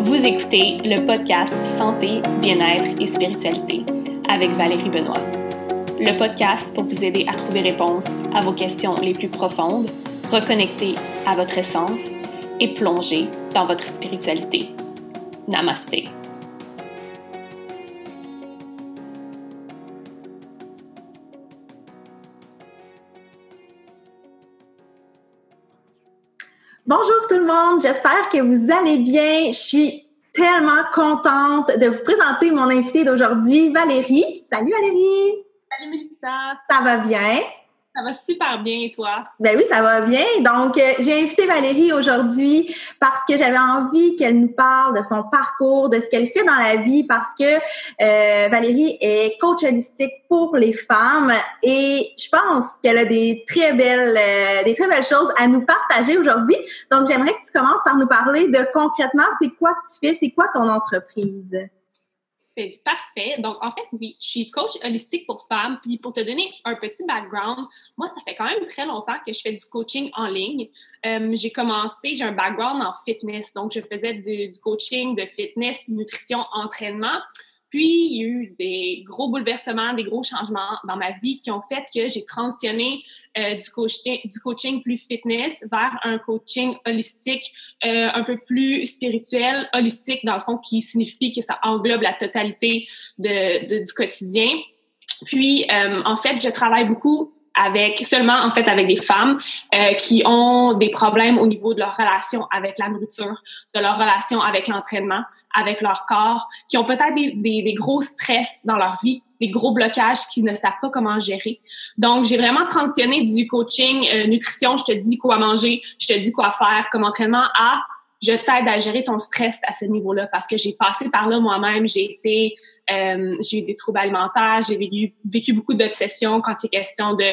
Vous écoutez le podcast Santé, bien-être et spiritualité avec Valérie Benoît. Le podcast pour vous aider à trouver réponse à vos questions les plus profondes, reconnecter à votre essence et plonger dans votre spiritualité. Namasté. Bonjour tout le monde, j'espère que vous allez bien. Je suis tellement contente de vous présenter mon invité d'aujourd'hui, Valérie. Salut Valérie! Salut Mélissa! Ça va bien? Ça va super bien et toi? Ben oui, ça va bien. Donc, euh, j'ai invité Valérie aujourd'hui parce que j'avais envie qu'elle nous parle de son parcours, de ce qu'elle fait dans la vie parce que euh, Valérie est coach holistique pour les femmes et je pense qu'elle a des très belles euh, des très belles choses à nous partager aujourd'hui. Donc, j'aimerais que tu commences par nous parler de concrètement c'est quoi que tu fais, c'est quoi ton entreprise? Parfait. Donc, en fait, oui, je suis coach holistique pour femmes. Puis, pour te donner un petit background, moi, ça fait quand même très longtemps que je fais du coaching en ligne. Euh, j'ai commencé, j'ai un background en fitness. Donc, je faisais du coaching de fitness, nutrition, entraînement. Puis, il y a eu des gros bouleversements, des gros changements dans ma vie qui ont fait que j'ai transitionné euh, du, coaching, du coaching plus fitness vers un coaching holistique, euh, un peu plus spirituel, holistique dans le fond, qui signifie que ça englobe la totalité de, de du quotidien. Puis, euh, en fait, je travaille beaucoup avec seulement en fait avec des femmes euh, qui ont des problèmes au niveau de leur relation avec la nourriture, de leur relation avec l'entraînement, avec leur corps, qui ont peut-être des, des, des, gros stress dans leur vie, des gros blocages qui ne savent pas comment gérer. Donc j'ai vraiment transitionné du coaching euh, nutrition, je te dis quoi manger, je te dis quoi faire comme entraînement à je t'aide à gérer ton stress à ce niveau-là parce que j'ai passé par là moi-même. J'ai été, euh, j'ai eu des troubles alimentaires, j'ai vécu, beaucoup d'obsessions quand il est question de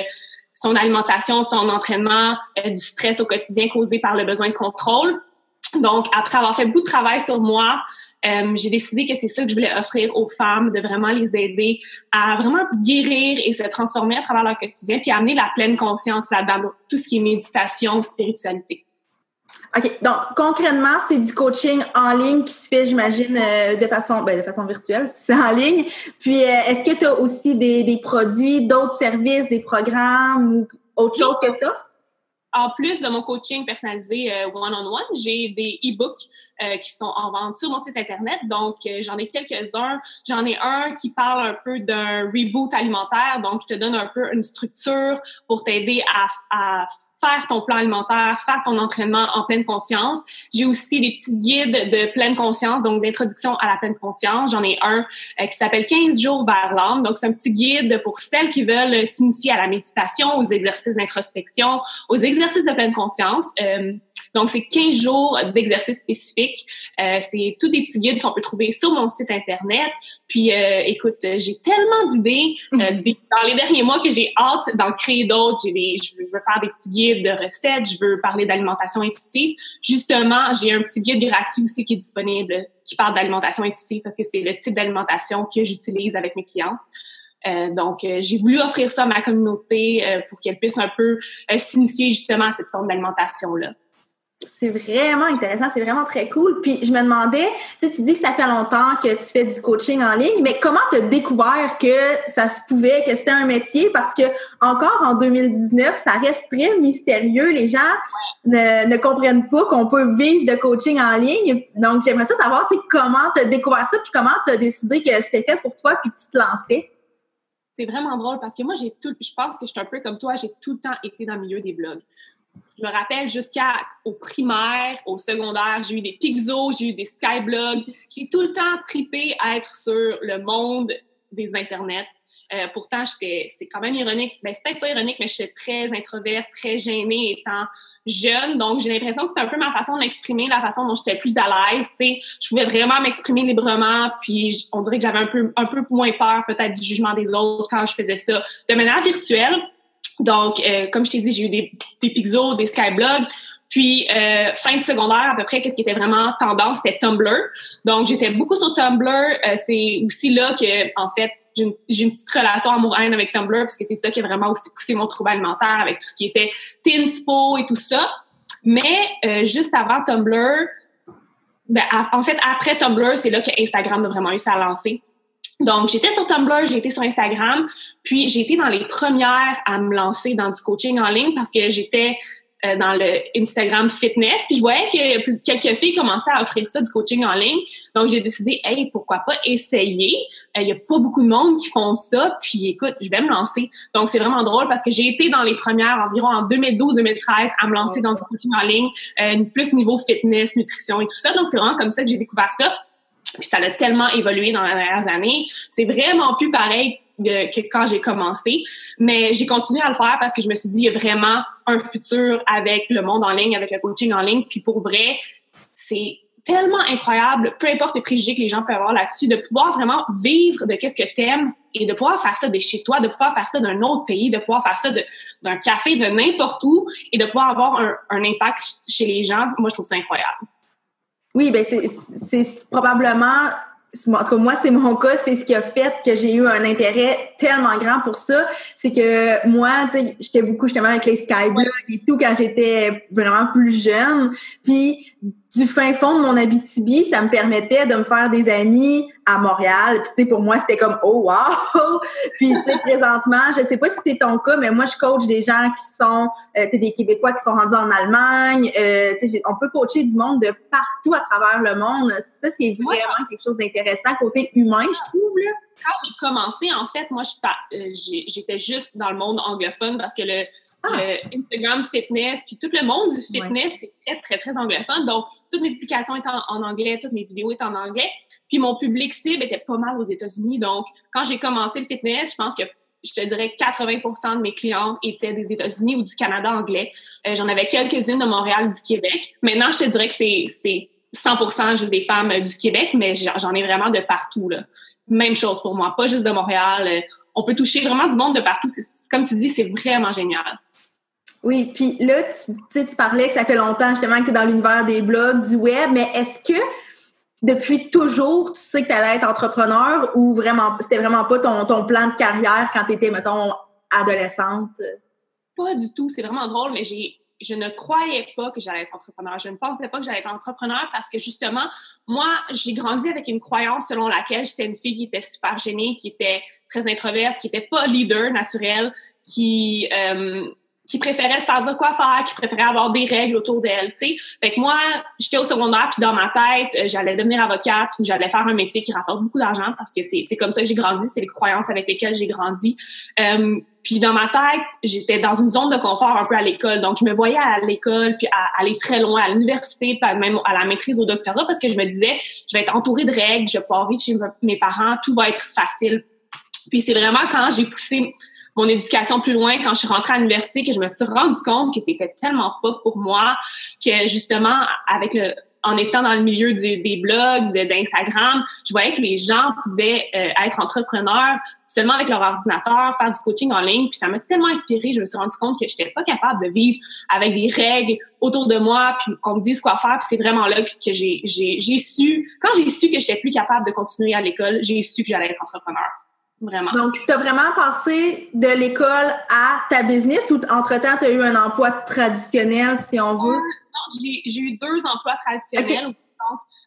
son alimentation, son entraînement, euh, du stress au quotidien causé par le besoin de contrôle. Donc, après avoir fait beaucoup de travail sur moi, euh, j'ai décidé que c'est ça que je voulais offrir aux femmes, de vraiment les aider à vraiment guérir et se transformer à travers leur quotidien, puis amener la pleine conscience là-dedans, tout ce qui est méditation, spiritualité. OK. Donc, concrètement, c'est du coaching en ligne qui se fait, j'imagine, euh, de façon ben, de façon virtuelle, c'est en ligne. Puis, euh, est-ce que tu as aussi des, produits, d'autres services, des programmes ou autre chose que as? En plus de mon coaching personnalisé euh, one-on-one, j'ai des e-books qui sont en vente sur mon site Internet. Donc, j'en ai quelques-uns. J'en ai un qui parle un peu d'un reboot alimentaire. Donc, je te donne un peu une structure pour t'aider à, à faire ton plan alimentaire, faire ton entraînement en pleine conscience. J'ai aussi des petits guides de pleine conscience, donc d'introduction à la pleine conscience. J'en ai un euh, qui s'appelle 15 jours vers l'âme. Donc, c'est un petit guide pour celles qui veulent s'initier à la méditation, aux exercices d'introspection, aux exercices de pleine conscience. Euh, donc, c'est 15 jours d'exercices spécifiques. Euh, c'est tous des petits guides qu'on peut trouver sur mon site Internet. Puis, euh, écoute, j'ai tellement d'idées euh, dans les derniers mois que j'ai hâte d'en créer d'autres. J'ai des, je, veux, faire des petits guides de recettes. Je veux parler d'alimentation intuitive. Justement, j'ai un petit guide gratuit aussi qui est disponible qui parle d'alimentation intuitive parce que c'est le type d'alimentation que j'utilise avec mes clientes. Euh, donc, euh, j'ai voulu offrir ça à ma communauté euh, pour qu'elle puisse un peu s'initier justement à cette forme d'alimentation-là. C'est vraiment intéressant, c'est vraiment très cool. Puis je me demandais, tu sais, tu dis que ça fait longtemps que tu fais du coaching en ligne, mais comment tu as découvert que ça se pouvait, que c'était un métier? Parce que encore en 2019, ça reste très mystérieux. Les gens ne, ne comprennent pas qu'on peut vivre de coaching en ligne. Donc j'aimerais ça savoir, comment tu as découvert ça, puis comment tu as décidé que c'était fait pour toi, puis tu te lançais? C'est vraiment drôle parce que moi, j'ai tout, je pense que je suis un peu comme toi, j'ai tout le temps été dans le milieu des blogs. Je me rappelle jusqu'au primaire, au secondaire, j'ai eu des Pixos, j'ai eu des Skyblogs. J'ai tout le temps tripé à être sur le monde des internets. Euh, pourtant, j'étais, c'est quand même ironique. Ben, c'est peut-être pas ironique, mais je suis très introverte, très gênée étant jeune. Donc, j'ai l'impression que c'était un peu ma façon d'exprimer, la façon dont j'étais plus à l'aise. C'est, je pouvais vraiment m'exprimer librement. Puis, on dirait que j'avais un peu, un peu moins peur peut-être du jugement des autres quand je faisais ça de manière virtuelle. Donc, euh, comme je t'ai dit, j'ai eu des, des Pixos, des Skyblogs. Puis, euh, fin de secondaire, à peu près, qu'est-ce qui était vraiment tendance, c'était Tumblr. Donc, j'étais beaucoup sur Tumblr. Euh, c'est aussi là que, en fait, j'ai une, une, petite relation amour-haine avec Tumblr, parce que c'est ça qui a vraiment aussi poussé mon trouble alimentaire avec tout ce qui était Tinspo et tout ça. Mais, euh, juste avant Tumblr, ben, en fait, après Tumblr, c'est là que Instagram a vraiment eu sa lancée. Donc, j'étais sur Tumblr, j'ai été sur Instagram, puis j'ai été dans les premières à me lancer dans du coaching en ligne parce que j'étais euh, dans le Instagram fitness. Puis je voyais que quelques filles commençaient à offrir ça, du coaching en ligne. Donc, j'ai décidé, hey, pourquoi pas essayer? Il euh, y a pas beaucoup de monde qui font ça. Puis écoute, je vais me lancer. Donc, c'est vraiment drôle parce que j'ai été dans les premières environ en 2012-2013 à me lancer dans du coaching en ligne, euh, plus niveau fitness, nutrition et tout ça. Donc, c'est vraiment comme ça que j'ai découvert ça. Puis ça a tellement évolué dans les dernières années. C'est vraiment plus pareil que quand j'ai commencé. Mais j'ai continué à le faire parce que je me suis dit, il y a vraiment un futur avec le monde en ligne, avec le coaching en ligne. Puis pour vrai, c'est tellement incroyable, peu importe les préjugés que les gens peuvent avoir là-dessus, de pouvoir vraiment vivre de qu'est-ce que t'aimes et de pouvoir faire ça de chez toi, de pouvoir faire ça d'un autre pays, de pouvoir faire ça d'un café, de n'importe où et de pouvoir avoir un, un impact chez les gens. Moi, je trouve ça incroyable. Oui, ben c'est probablement en tout cas, moi, c'est mon cas, c'est ce qui a fait que j'ai eu un intérêt tellement grand pour ça. C'est que moi, tu sais, j'étais beaucoup justement avec les skyblogs et tout quand j'étais vraiment plus jeune. Puis du fin fond de mon Abitibi, ça me permettait de me faire des amis à Montréal. Puis tu sais, pour moi, c'était comme oh wow. Puis tu sais, présentement, je sais pas si c'est ton cas, mais moi, je coach des gens qui sont, euh, tu sais, des Québécois qui sont rendus en Allemagne. Euh, tu sais, on peut coacher du monde de partout à travers le monde. Ça, c'est vraiment quelque chose d'intéressant côté humain, je trouve là quand j'ai commencé, en fait, moi, euh, j'étais juste dans le monde anglophone parce que le, ah. Instagram fitness, puis tout le monde du fitness, c'est très, très, très anglophone. Donc, toutes mes publications étaient en, anglais, toutes mes vidéos étaient en anglais. Puis mon public cible était pas mal aux États-Unis. Donc, quand j'ai commencé le fitness, je pense que je te dirais 80% de mes clientes étaient des États-Unis ou du Canada anglais. Euh, j'en avais quelques-unes de Montréal, du Québec. Maintenant, je te dirais que c'est 100% juste des femmes euh, du Québec, mais j'en ai vraiment de partout. Là. Même chose pour moi, pas juste de Montréal. Euh, on peut toucher vraiment du monde de partout. Comme tu dis, c'est vraiment génial. Oui, puis là, tu, tu parlais que ça fait longtemps justement que tu es dans l'univers des blogs, du web, mais est-ce que depuis toujours, tu sais que tu allais être entrepreneur ou vraiment c'était vraiment pas ton, ton plan de carrière quand tu étais, mettons, adolescente? Pas du tout. C'est vraiment drôle, mais j'ai je ne croyais pas que j'allais être entrepreneur. Je ne pensais pas que j'allais être entrepreneur parce que justement, moi, j'ai grandi avec une croyance selon laquelle j'étais une fille qui était super gênée, qui était très introverte, qui n'était pas leader naturel, qui euh, qui préférait se faire dire quoi faire, qui préférait avoir des règles autour d'elle, tu sais. Fait que moi, j'étais au secondaire, puis dans ma tête, euh, j'allais devenir avocate ou j'allais faire un métier qui rapporte beaucoup d'argent parce que c'est comme ça que j'ai grandi, c'est les croyances avec lesquelles j'ai grandi. Euh, puis dans ma tête, j'étais dans une zone de confort un peu à l'école. Donc, je me voyais à l'école, puis à, aller très loin, à l'université, même à la maîtrise au doctorat, parce que je me disais, je vais être entourée de règles, je vais pouvoir vivre chez mes parents, tout va être facile. Puis c'est vraiment quand j'ai poussé mon éducation plus loin, quand je suis rentrée à l'université, que je me suis rendu compte que c'était tellement pas pour moi, que justement, avec le, en étant dans le milieu des blogs, d'Instagram, je voyais que les gens pouvaient euh, être entrepreneurs seulement avec leur ordinateur, faire du coaching en ligne. Puis ça m'a tellement inspirée. Je me suis rendu compte que j'étais pas capable de vivre avec des règles autour de moi, puis qu'on me dise quoi faire. Puis c'est vraiment là que j'ai su, quand j'ai su que j'étais plus capable de continuer à l'école, j'ai su que j'allais être entrepreneur. Vraiment. Donc, tu as vraiment passé de l'école à ta business ou entre-temps, tu as eu un emploi traditionnel, si on veut? Non, j'ai eu deux emplois traditionnels.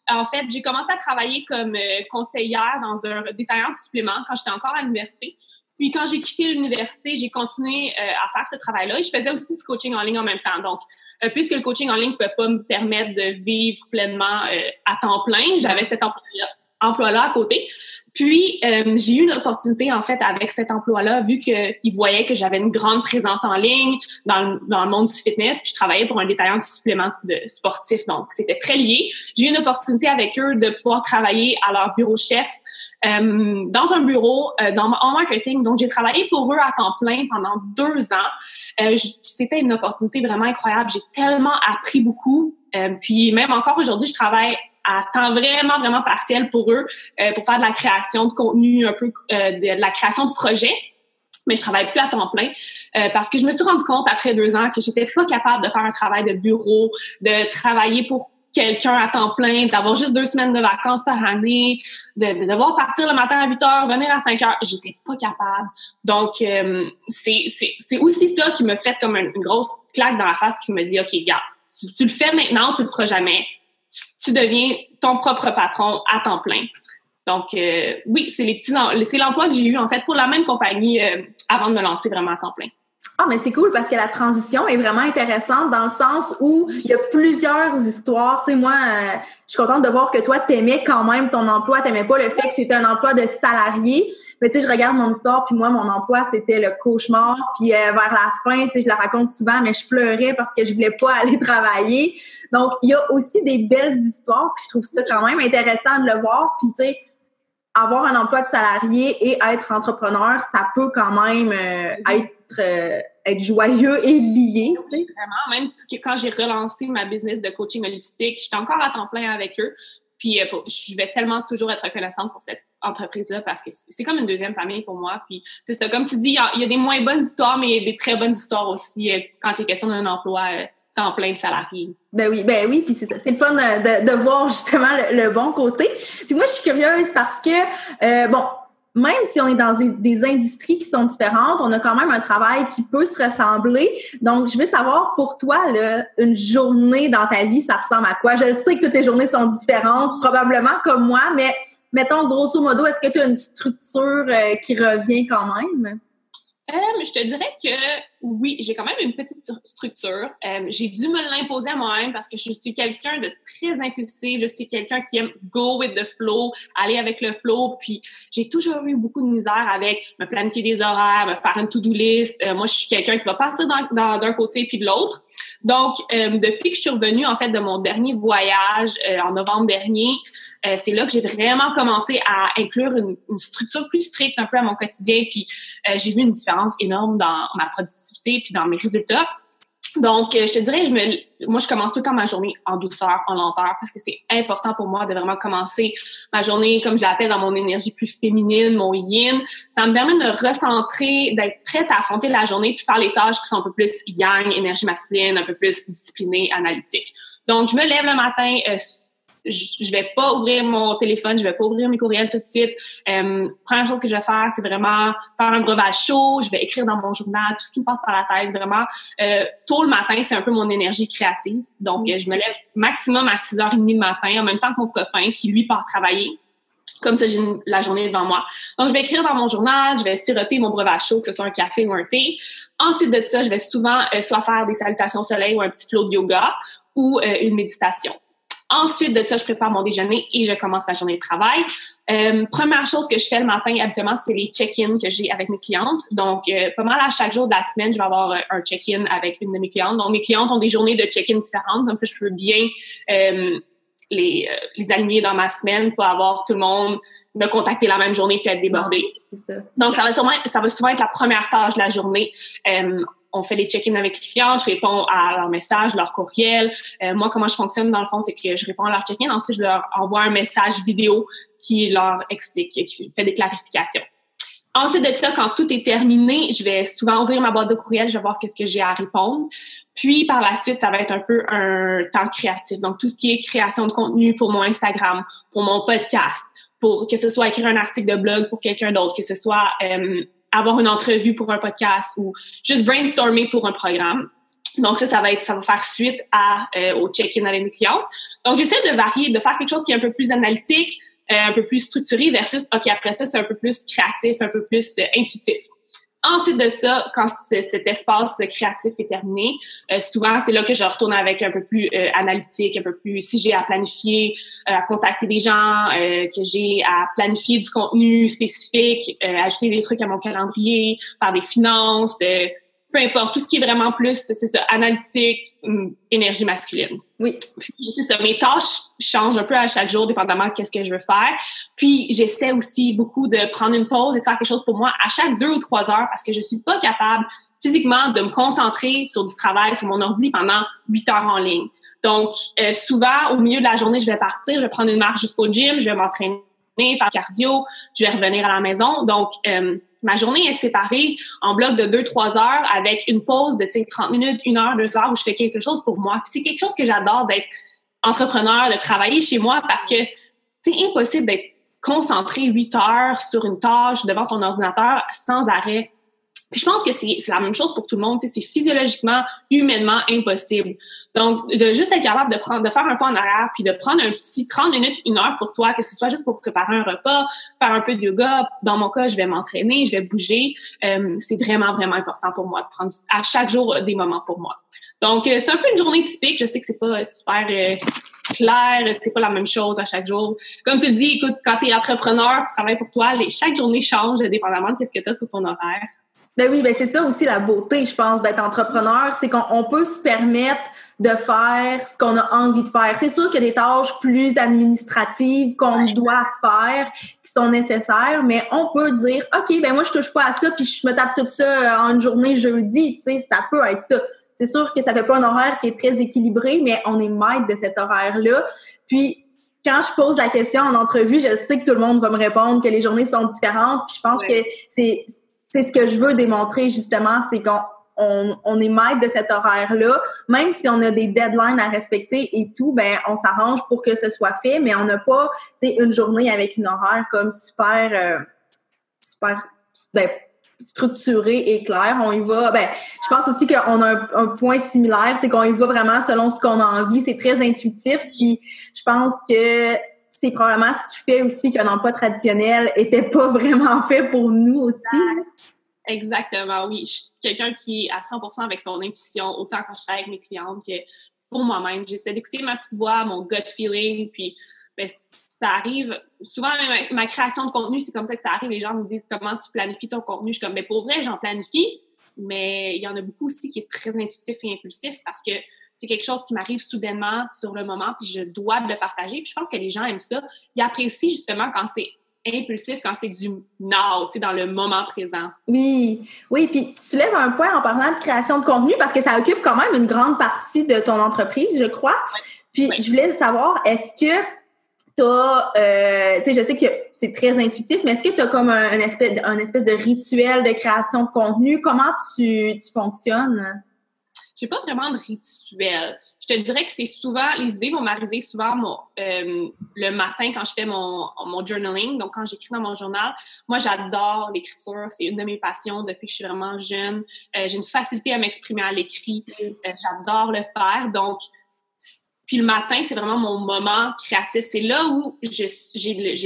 En fait, j'ai commencé à travailler comme euh, conseillère dans un détaillant de suppléments quand j'étais encore à l'université. Puis quand j'ai quitté l'université, j'ai continué euh, à faire ce travail-là et je faisais aussi du coaching en ligne en même temps. Donc, euh, puisque le coaching en ligne ne pouvait pas me permettre de vivre pleinement à temps plein, j'avais cet emploi-là emploi-là à côté. Puis, euh, j'ai eu une opportunité, en fait, avec cet emploi-là, vu qu'ils voyaient que j'avais une grande présence en ligne dans le, dans le monde du fitness, puis je travaillais pour un détaillant de suppléments de sportifs, donc c'était très lié. J'ai eu une opportunité avec eux de pouvoir travailler à leur bureau chef euh, dans un bureau euh, dans, en marketing. Donc, j'ai travaillé pour eux à temps plein pendant deux ans. Euh, c'était une opportunité vraiment incroyable. J'ai tellement appris beaucoup. Euh, puis même encore aujourd'hui, je travaille à temps vraiment, vraiment partiel pour eux, euh, pour faire de la création de contenu, un peu euh, de, la création de projets. Mais je travaille plus à temps plein euh, parce que je me suis rendu compte après deux ans que j'étais pas capable de faire un travail de bureau, de travailler pour quelqu'un à temps plein, d'avoir juste deux semaines de vacances par année, de, devoir partir le matin à 8 heures, venir à 5 heures. J'étais pas capable. Donc, c'est aussi ça qui me fait comme une, grosse claque dans la face qui me dit, OK, gars, tu, tu le fais maintenant, tu le feras jamais tu, deviens ton propre patron à temps plein. Donc, euh, oui, c'est les petits, c'est l'emploi que j'ai eu en fait pour la même compagnie euh, avant de me lancer vraiment à temps plein. Ah, mais c'est cool parce que la transition est vraiment intéressante dans le sens où il y a plusieurs histoires. Tu sais, moi, euh, je suis contente de voir que toi, t'aimais quand même ton emploi, t'aimais pas le fait que c'était un emploi de salarié. Mais tu sais, je regarde mon histoire, puis moi, mon emploi, c'était le cauchemar. Puis vers la fin, tu sais, je la raconte souvent, mais je pleurais parce que je voulais pas aller travailler. Donc, il y a aussi des belles histoires, puis je trouve ça quand même intéressant de le voir. Puis tu sais, avoir un emploi de salarié et être entrepreneur, ça peut quand même euh, être, euh, être joyeux et lié. Vraiment, même quand j'ai relancé ma business de coaching holistique, j'étais encore à temps plein avec eux. Puis euh, je vais tellement toujours être reconnaissante pour cette entreprise-là parce que c'est comme une deuxième famille pour moi. Puis c'est comme tu dis, il y, a des moins bonnes histoires, mais il y a des très bonnes histoires aussi quand il est question d'un emploi temps plein de salariés. Ben oui, ben oui, puis c'est ça. C'est le fun de, de voir justement le, bon côté. Puis moi, je suis curieuse parce que, euh, bon, même si on est dans des, industries qui sont différentes, on a quand même un travail qui peut se ressembler. Donc, je veux savoir pour toi, là, une journée dans ta vie, ça ressemble à quoi? Je sais que toutes les journées sont différentes, probablement comme moi, mais mettons, grosso modo, est-ce que tu as une structure euh, qui revient quand même? Euh, je te dirais que oui, j'ai quand même une petite structure. Euh, j'ai dû me l'imposer à moi-même parce que je suis quelqu'un de très impulsif. Je suis quelqu'un qui aime go with the flow, aller avec le flow. Puis j'ai toujours eu beaucoup de misère avec me planifier des horaires, me faire une to-do list. Euh, moi, je suis quelqu'un qui va partir d'un côté puis de l'autre. Donc, depuis que je suis revenue en fait de mon dernier voyage en novembre dernier, c'est là que j'ai vraiment commencé à inclure une, une, structure plus stricte un peu à mon quotidien. Puis j'ai vu une différence énorme dans ma productivité puis dans mes résultats. Donc, euh, je te dirais, je me, moi, je commence tout le temps ma journée en douceur, en lenteur, parce que c'est important pour moi de vraiment commencer ma journée, comme je l'appelle, dans mon énergie plus féminine, mon yin. Ça me permet de me recentrer, d'être prête à affronter la journée, puis faire les tâches qui sont un peu plus yang, énergie masculine, un peu plus disciplinée, analytique. Donc, je me lève le matin, euh, je, je vais pas ouvrir mon téléphone, je vais pas ouvrir mes courriels tout de suite. Euh, première chose que je vais faire, c'est vraiment faire un breuvage chaud. Je vais écrire dans mon journal tout ce qui me passe par la tête. Vraiment, euh, tôt le matin, c'est un peu mon énergie créative. Donc, je me lève maximum à 6h30 le matin, en même temps que mon copain qui, lui, part travailler. Comme ça, j'ai la journée devant moi. Donc, je vais écrire dans mon journal, je vais siroter mon breuvage chaud, que ce soit un café ou un thé. Ensuite de ça, je vais souvent euh, soit faire des salutations au soleil ou un petit flow de yoga ou euh, une méditation. Ensuite de ça, je prépare mon déjeuner et je commence ma journée de travail. Euh, première chose que je fais le matin habituellement, c'est les check-ins que j'ai avec mes clientes. Donc, euh, pas mal à chaque jour de la semaine, je vais avoir euh, un check-in avec une de mes clientes. Donc, mes clientes ont des journées de check-in différentes, comme ça, je peux bien euh, les, les aligner dans ma semaine pour avoir tout le monde me contacter la même journée puis être débordé. Donc, ça va, sûrement, ça va souvent être la première tâche de la journée on fait les check-ins avec les clients, je réponds à leurs messages, leurs courriels. Euh, moi, comment je fonctionne dans le fond, c'est que je réponds à leurs check-ins, ensuite je leur envoie un message vidéo qui leur explique, qui fait des clarifications. Ensuite de ça, quand tout est terminé, je vais souvent ouvrir ma boîte de courriel, je vais voir qu'est-ce que j'ai à répondre. Puis par la suite, ça va être un peu un temps créatif. Donc tout ce qui est création de contenu pour mon Instagram, pour mon podcast, pour que ce soit écrire un article de blog pour quelqu'un d'autre, que ce soit euh, avoir une entrevue pour un podcast ou juste brainstormer pour un programme. Donc ça, ça va être, ça va faire suite à euh, au check-in avec mes clientes. Donc j'essaie de varier, de faire quelque chose qui est un peu plus analytique, euh, un peu plus structuré versus ok après ça c'est un peu plus créatif, un peu plus euh, intuitif. Ensuite de ça, quand cet espace créatif est terminé, euh, souvent c'est là que je retourne avec un peu plus euh, analytique, un peu plus si j'ai à planifier, euh, à contacter des gens, que j'ai à planifier du contenu spécifique, ajouter des trucs à mon calendrier, faire des finances, peu importe, tout ce qui est vraiment plus, c'est ça, analytique, hum, énergie masculine. Oui. Puis c'est ça, mes tâches changent un peu à chaque jour, dépendamment de qu'est-ce que je veux faire. Puis j'essaie aussi beaucoup de prendre une pause et de faire quelque chose pour moi à chaque deux ou trois heures parce que je suis pas capable physiquement de me concentrer sur du travail, sur mon ordi pendant huit heures en ligne. Donc, euh, souvent, au milieu de la journée, je vais partir, je vais prendre une marche jusqu'au gym, je vais m'entraîner, faire cardio, je vais revenir à la maison. Donc, euh, ma journée est séparée en blocs de 2-3 heures avec une pause de 30 minutes, 1 heure, 2 heures où je fais quelque chose pour moi. C'est quelque chose que j'adore d'être entrepreneur, de travailler chez moi parce que c'est impossible d'être concentré 8 heures sur une tâche devant ton ordinateur sans arrêt. Puis je pense que c'est la même chose pour tout le monde. C'est physiologiquement, humainement impossible. Donc, de juste être capable de prendre, de faire un pas en arrière, puis de prendre un petit 30 minutes, une heure pour toi, que ce soit juste pour préparer un repas, faire un peu de yoga. Dans mon cas, je vais m'entraîner, je vais bouger. Euh, c'est vraiment, vraiment important pour moi de prendre à chaque jour des moments pour moi. Donc, euh, c'est un peu une journée typique. Je sais que c'est pas super euh, clair, c'est pas la même chose à chaque jour. Comme tu dis, écoute, quand tu es entrepreneur, tu travailles pour toi, les, chaque journée change dépendamment de ce que tu as sur ton horaire. Ben oui, ben c'est ça aussi la beauté, je pense, d'être entrepreneur, c'est qu'on peut se permettre de faire ce qu'on a envie de faire. C'est sûr qu'il y a des tâches plus administratives qu'on doit faire, qui sont nécessaires, mais on peut dire, OK, ben moi, je touche pas à ça, puis je me tape tout ça euh, en une journée jeudi, tu sais, ça peut être ça. C'est sûr que ça fait pas un horaire qui est très équilibré, mais on est maître de cet horaire-là. Puis, quand je pose la question en entrevue, je sais que tout le monde va me répondre que les journées sont différentes. Puis je pense que c'est c'est ce que je veux démontrer justement, c'est qu'on on, est maître de cet horaire-là. Même si on a des deadlines à respecter et tout, ben on s'arrange pour que ce soit fait, mais on n'a pas, une journée avec une horaire comme super, euh, super, ben, structuré et clair. On y va. Ben, je pense aussi qu'on a un, point similaire, c'est qu'on y va vraiment selon ce qu'on a envie. C'est très intuitif. Puis je pense que c'est probablement ce qui fait aussi qu'un emploi traditionnel était pas vraiment fait pour nous aussi. Exactement, oui. Je suis quelqu'un qui est à 100% avec son intuition, autant quand je travaille avec mes clientes que pour moi-même. J'essaie d'écouter ma petite voix, mon gut feeling, puis ben, ça arrive. Souvent, ma, création de contenu, c'est comme ça que ça arrive. Les gens me disent comment tu planifies ton contenu? Je suis comme, mais pour vrai, j'en planifie, mais il y en a beaucoup aussi qui est très intuitif et impulsif parce que c'est quelque chose qui m'arrive soudainement sur le moment, puis je dois le partager. Puis je pense que les gens aiment ça. Ils apprécient justement quand c'est impulsif, quand c'est du now, tu sais, dans le moment présent. Oui, oui. Puis tu lèves un point en parlant de création de contenu parce que ça occupe quand même une grande partie de ton entreprise, je crois. Puis je voulais savoir, est-ce que tu as, euh, tu sais, je sais que c'est très intuitif, mais est-ce que tu as comme un, espèce, un espèce de rituel de création de contenu? Comment tu, tu fonctionnes? j'ai pas vraiment de rituel. Je te dirais que c'est souvent, les idées vont m'arriver souvent euh, le matin quand je fais mon, mon journaling, donc quand j'écris dans mon journal. Moi, j'adore l'écriture, c'est une de mes passions depuis que je suis vraiment jeune. Euh, j'ai une facilité à m'exprimer à l'écrit, j'adore le faire, donc puis le matin, c'est vraiment mon moment créatif. C'est là où j'ai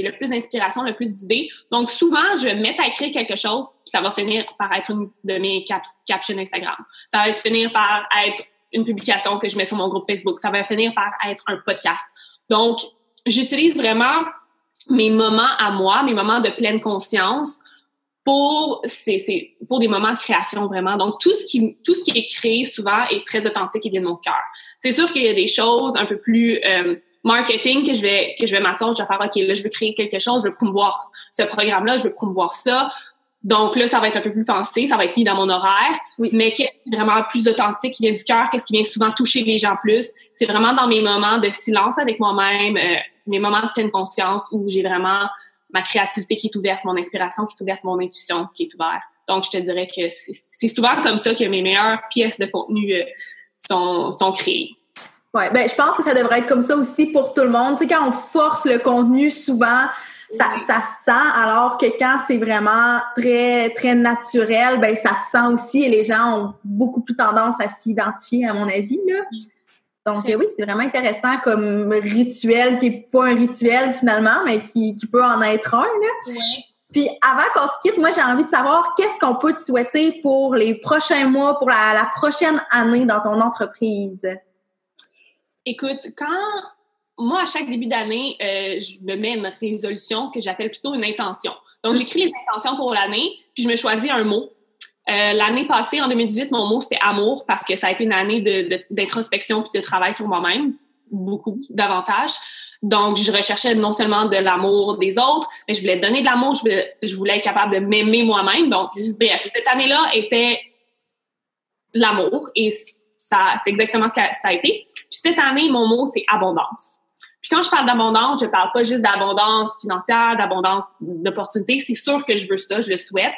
le, plus d'inspiration, le plus d'idées. Donc souvent, je vais me mettre à écrire quelque chose, puis ça va finir par être une de mes captions Instagram. Ça va finir par être une publication que je mets sur mon groupe Facebook. Ça va finir par être un podcast. Donc, j'utilise vraiment mes moments à moi, mes moments de pleine conscience pour c'est pour des moments de création vraiment. Donc tout ce qui tout ce qui est créé souvent est très authentique et vient de mon cœur. C'est sûr qu'il y a des choses un peu plus euh, marketing que je vais que je vais m'asseoir, je vais faire ok là je veux créer quelque chose, je veux promouvoir ce programme là, je veux promouvoir ça. Donc là ça va être un peu plus pensé, ça va être mis dans mon horaire. Oui. Mais qu'est-ce qui est vraiment plus authentique, qui vient du cœur, qu'est-ce qui vient souvent toucher les gens plus, c'est vraiment dans mes moments de silence avec moi-même, euh, mes moments de pleine conscience où j'ai vraiment ma créativité qui est ouverte, mon inspiration qui est ouverte, mon intuition qui est ouverte. Donc, je te dirais que c'est souvent comme ça que mes meilleures pièces de contenu euh, sont, sont créées. Oui, ben, je pense que ça devrait être comme ça aussi pour tout le monde. Tu sais, quand on force le contenu, souvent, ça, ça sent, alors que quand c'est vraiment très, très naturel, ben, ça sent aussi et les gens ont beaucoup plus tendance à s'identifier, à mon avis, là. Donc, oui, c'est vraiment intéressant comme rituel qui n'est pas un rituel finalement, mais qui, peut en être un. Oui. Puis avant qu'on se quitte, moi j'ai envie de savoir qu'est-ce qu'on peut te souhaiter pour les prochains mois, pour la, prochaine année dans ton entreprise? Écoute, quand moi, à chaque début d'année, euh, je me mets une résolution que j'appelle plutôt une intention. Donc, j'écris les intentions pour l'année, puis je me choisis un mot euh, l'année passée, en 2018, mon mot, c'était amour parce que ça a été une année d'introspection de, puis de travail sur moi-même, beaucoup davantage. Donc, je recherchais non seulement de l'amour des autres, mais je voulais donner de l'amour, je voulais, je voulais être capable de m'aimer moi-même. Donc, bref, cette année-là était l'amour et ça, c'est exactement ce que ça a été. Puis cette année, mon mot, c'est abondance. Puis quand je parle d'abondance, je parle pas juste d'abondance financière, d'abondance d'opportunités. C'est sûr que je veux ça, je le souhaite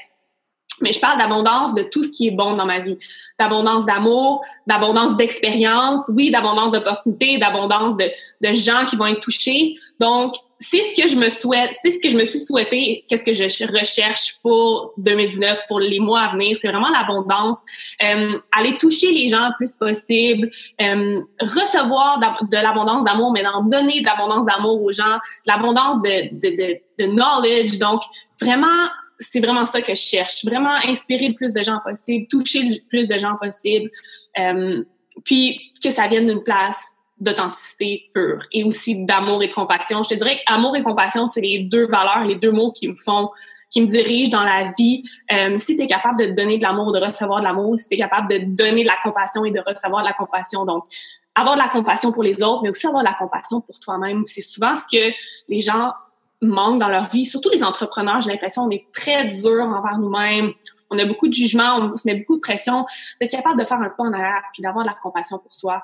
mais je parle d'abondance de tout ce qui est bon dans ma vie. D'abondance d'amour, d'abondance d'expérience, oui, d'abondance d'opportunités, d'abondance de, de gens qui vont être touchés. Donc, c'est ce que je me souhaite, c'est ce que je me suis souhaité, qu'est-ce que je recherche pour 2019, pour les mois à venir. C'est vraiment l'abondance. Euh, aller toucher les gens le plus possible, euh, recevoir de l'abondance d'amour, mais d'en donner de l'abondance d'amour aux gens, de l'abondance de, de, de, de knowledge. Donc, vraiment c'est vraiment ça que je cherche. Vraiment inspirer le plus de gens possible, toucher le plus de gens possible, euh, puis que ça vienne d'une place d'authenticité pure et aussi d'amour et de compassion. Je te dirais qu'amour et compassion, c'est les deux valeurs, les deux mots qui me font, qui me dirigent dans la vie. Euh, si tu es capable de donner de l'amour, de recevoir de l'amour, si tu es capable de donner de la compassion et de recevoir de la compassion, donc avoir de la compassion pour les autres, mais aussi avoir de la compassion pour toi-même. C'est souvent ce que les gens manquent dans leur vie, surtout les entrepreneurs. J'ai l'impression qu'on est très dur envers nous-mêmes. On a beaucoup de jugements, on se met beaucoup de pression. D'être capable de faire un pas en arrière puis d'avoir de la compassion pour soi.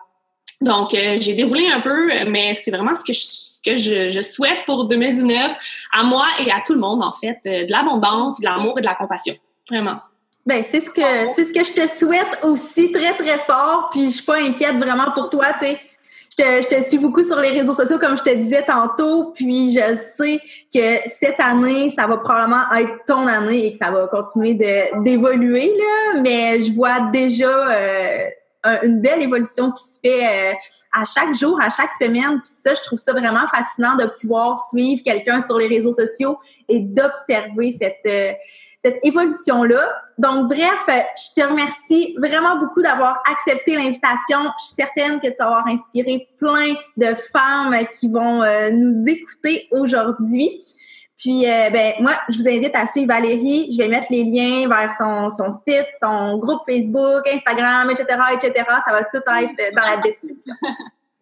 Donc, euh, j'ai déroulé un peu, mais c'est vraiment ce que, je, que je, souhaite pour 2019 à moi et à tout le monde, en fait, euh, de l'abondance, de l'amour et de la compassion. Vraiment. Ben, c'est ce que c'est ce que je te souhaite aussi très, très fort. Puis je suis pas inquiète vraiment pour toi, tu sais je te, suis beaucoup sur les réseaux sociaux, comme je te disais tantôt, puis je sais que cette année, ça va probablement être ton année et que ça va continuer d'évoluer, là, mais je vois déjà euh, une belle évolution qui se fait euh, à chaque jour, à chaque semaine, puis ça, je trouve ça vraiment fascinant de pouvoir suivre quelqu'un sur les réseaux sociaux et d'observer cette... Euh, cette évolution-là. Donc, bref, je te remercie vraiment beaucoup d'avoir accepté l'invitation. Je suis certaine que tu vas avoir inspiré plein de femmes qui vont euh, nous écouter aujourd'hui. Puis, euh, ben, moi, je vous invite à suivre Valérie. Je vais mettre les liens vers son, son site, son groupe Facebook, Instagram, etc., etc. Ça va tout être dans la description.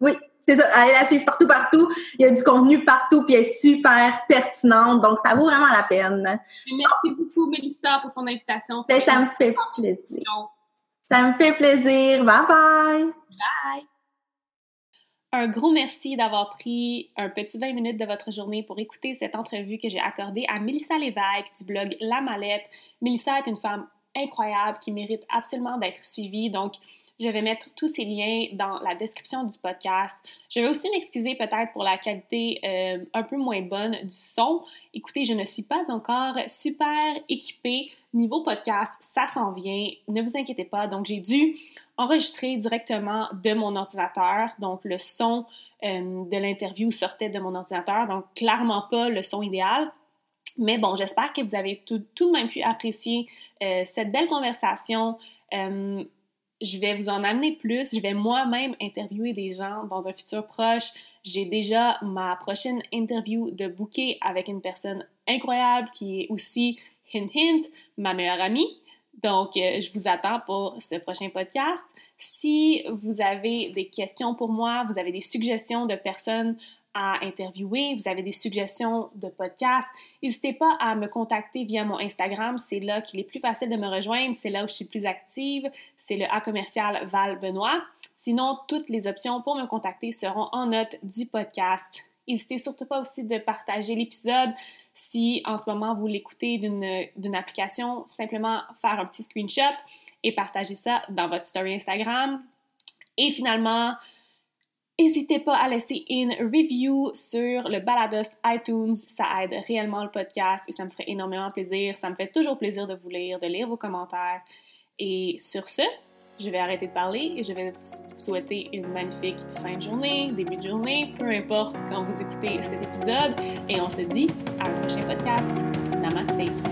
Oui, c'est ça, allez la suivre partout, partout. Il y a du contenu partout, puis elle est super pertinente, donc ça vaut vraiment la peine. Merci beaucoup, Mélissa, pour ton invitation. Ben, ça me fait plaisir. Ça me fait plaisir. Bye bye. Bye. Un gros merci d'avoir pris un petit 20 minutes de votre journée pour écouter cette entrevue que j'ai accordée à Mélissa Lévesque du blog La Mallette. Mélissa est une femme incroyable qui mérite absolument d'être suivie. Donc, je vais mettre tous ces liens dans la description du podcast. Je vais aussi m'excuser peut-être pour la qualité euh, un peu moins bonne du son. Écoutez, je ne suis pas encore super équipée. Niveau podcast, ça s'en vient. Ne vous inquiétez pas. Donc, j'ai dû enregistrer directement de mon ordinateur. Donc, le son euh, de l'interview sortait de mon ordinateur. Donc, clairement pas le son idéal. Mais bon, j'espère que vous avez tout, de même pu apprécier euh, cette belle conversation je vais vous en amener plus. Je vais moi-même interviewer des gens dans un futur proche. J'ai déjà ma prochaine interview de bouquet avec une personne incroyable qui est aussi, hint hint, ma meilleure amie. Donc, euh, je vous attends pour ce prochain podcast. Si vous avez des questions pour moi, vous avez des suggestions de personnes à interviewer, vous avez des suggestions de podcasts, n'hésitez pas à me contacter via mon Instagram. C'est là qu'il est plus facile de me rejoindre. C'est là où je suis plus active. C'est le A commercial Val Benoît. Sinon, toutes les options pour me contacter seront en note du podcast. N'hésitez surtout pas aussi de partager l'épisode. Si en ce moment vous l'écoutez d'une application, simplement faire un petit screenshot et partager ça dans votre story Instagram. Et finalement, N'hésitez pas à laisser une review sur le Balados iTunes. Ça aide réellement le podcast et ça me ferait énormément plaisir. Ça me fait toujours plaisir de vous lire, de lire vos commentaires. Et sur ce, je vais arrêter de parler et je vais vous souhaiter une magnifique fin de journée, début de journée, peu importe quand vous écoutez cet épisode. Et on se dit à un prochain podcast. Namaste.